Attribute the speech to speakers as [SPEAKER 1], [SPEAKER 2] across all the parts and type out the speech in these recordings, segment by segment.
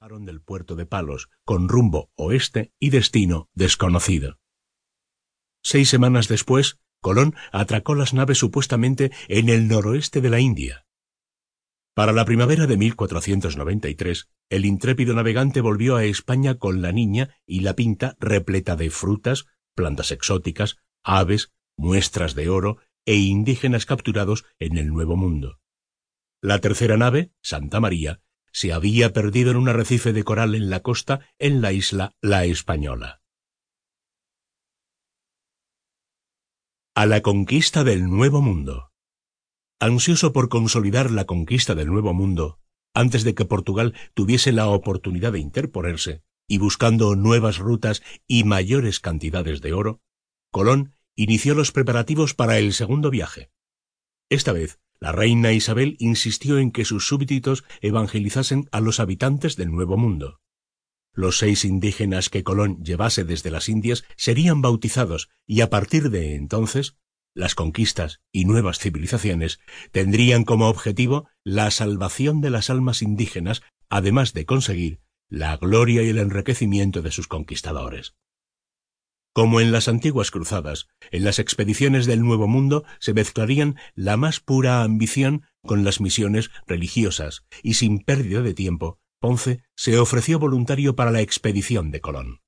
[SPEAKER 1] del puerto de Palos con rumbo oeste y destino desconocido. Seis semanas después, Colón atracó las naves supuestamente en el noroeste de la India. Para la primavera de 1493, el intrépido navegante volvió a España con la niña y la pinta repleta de frutas, plantas exóticas, aves, muestras de oro e indígenas capturados en el Nuevo Mundo. La tercera nave, Santa María, se había perdido en un arrecife de coral en la costa en la isla La Española. A la conquista del Nuevo Mundo. Ansioso por consolidar la conquista del Nuevo Mundo, antes de que Portugal tuviese la oportunidad de interponerse, y buscando nuevas rutas y mayores cantidades de oro, Colón inició los preparativos para el segundo viaje. Esta vez la reina Isabel insistió en que sus súbditos evangelizasen a los habitantes del Nuevo Mundo. Los seis indígenas que Colón llevase desde las Indias serían bautizados y a partir de entonces las conquistas y nuevas civilizaciones tendrían como objetivo la salvación de las almas indígenas, además de conseguir la gloria y el enriquecimiento de sus conquistadores. Como en las antiguas cruzadas, en las expediciones del Nuevo Mundo se mezclarían la más pura ambición con las misiones religiosas, y sin pérdida de tiempo, Ponce se ofreció voluntario para la expedición de Colón.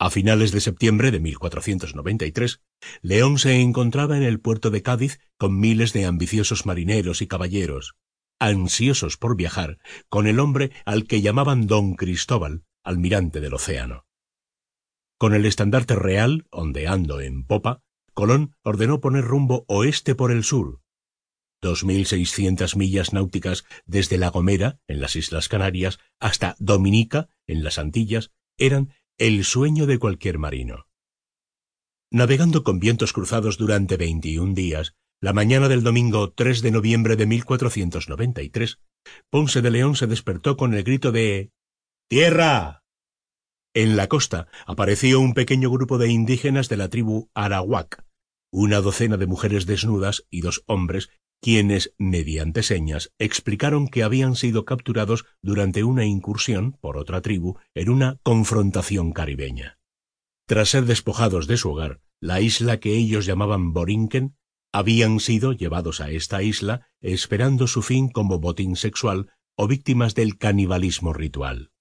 [SPEAKER 1] A finales de septiembre de 1493, León se encontraba en el puerto de Cádiz con miles de ambiciosos marineros y caballeros, ansiosos por viajar con el hombre al que llamaban Don Cristóbal, almirante del océano. Con el estandarte real ondeando en popa, Colón ordenó poner rumbo oeste por el sur. Dos mil seiscientas millas náuticas desde La Gomera, en las Islas Canarias, hasta Dominica, en las Antillas, eran el sueño de cualquier marino. Navegando con vientos cruzados durante veintiún días, la mañana del domingo 3 de noviembre de 1493, Ponce de León se despertó con el grito de ¡Tierra! En la costa apareció un pequeño grupo de indígenas de la tribu Arawak, una docena de mujeres desnudas y dos hombres, quienes, mediante señas, explicaron que habían sido capturados durante una incursión por otra tribu en una confrontación caribeña. Tras ser despojados de su hogar, la isla que ellos llamaban Borinquen, habían sido llevados a esta isla esperando su fin como botín sexual o víctimas del canibalismo ritual.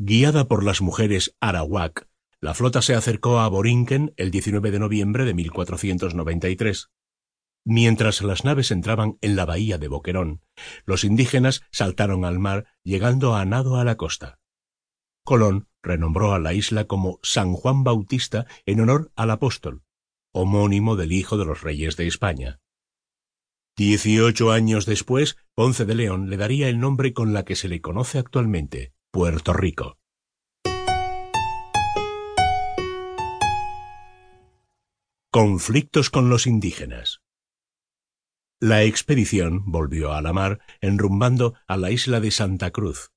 [SPEAKER 1] Guiada por las mujeres Arawak, la flota se acercó a Borinquen el 19 de noviembre de 1493. Mientras las naves entraban en la bahía de Boquerón, los indígenas saltaron al mar, llegando a nado a la costa. Colón renombró a la isla como San Juan Bautista en honor al apóstol, homónimo del hijo de los reyes de España. Dieciocho años después, Ponce de León le daría el nombre con la que se le conoce actualmente, Puerto Rico. Conflictos con los indígenas. La expedición volvió a la mar, enrumbando a la isla de Santa Cruz.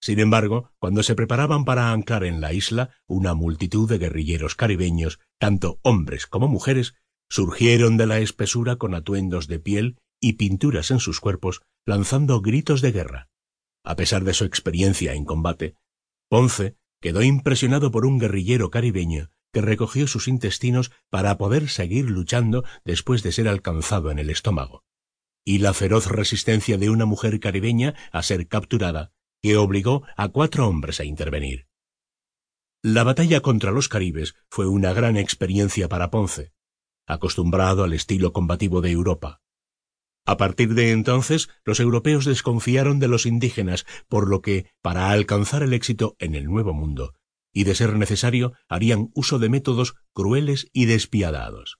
[SPEAKER 1] Sin embargo, cuando se preparaban para anclar en la isla, una multitud de guerrilleros caribeños, tanto hombres como mujeres, surgieron de la espesura con atuendos de piel y pinturas en sus cuerpos, lanzando gritos de guerra. A pesar de su experiencia en combate, Ponce quedó impresionado por un guerrillero caribeño que recogió sus intestinos para poder seguir luchando después de ser alcanzado en el estómago, y la feroz resistencia de una mujer caribeña a ser capturada, que obligó a cuatro hombres a intervenir. La batalla contra los caribes fue una gran experiencia para Ponce, acostumbrado al estilo combativo de Europa. A partir de entonces, los europeos desconfiaron de los indígenas, por lo que, para alcanzar el éxito en el Nuevo Mundo, y de ser necesario, harían uso de métodos crueles y despiadados.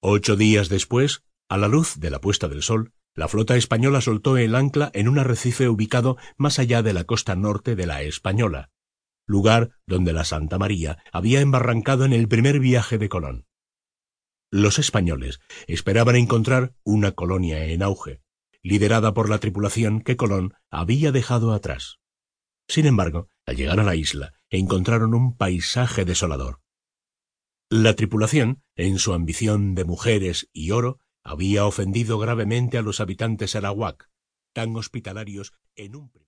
[SPEAKER 1] Ocho días después, a la luz de la puesta del sol, la flota española soltó el ancla en un arrecife ubicado más allá de la costa norte de la Española, lugar donde la Santa María había embarrancado en el primer viaje de Colón. Los españoles esperaban encontrar una colonia en auge, liderada por la tripulación que Colón había dejado atrás. Sin embargo, al llegar a la isla, encontraron un paisaje desolador. La tripulación, en su ambición de mujeres y oro, había ofendido gravemente a los habitantes arawak, tan hospitalarios en un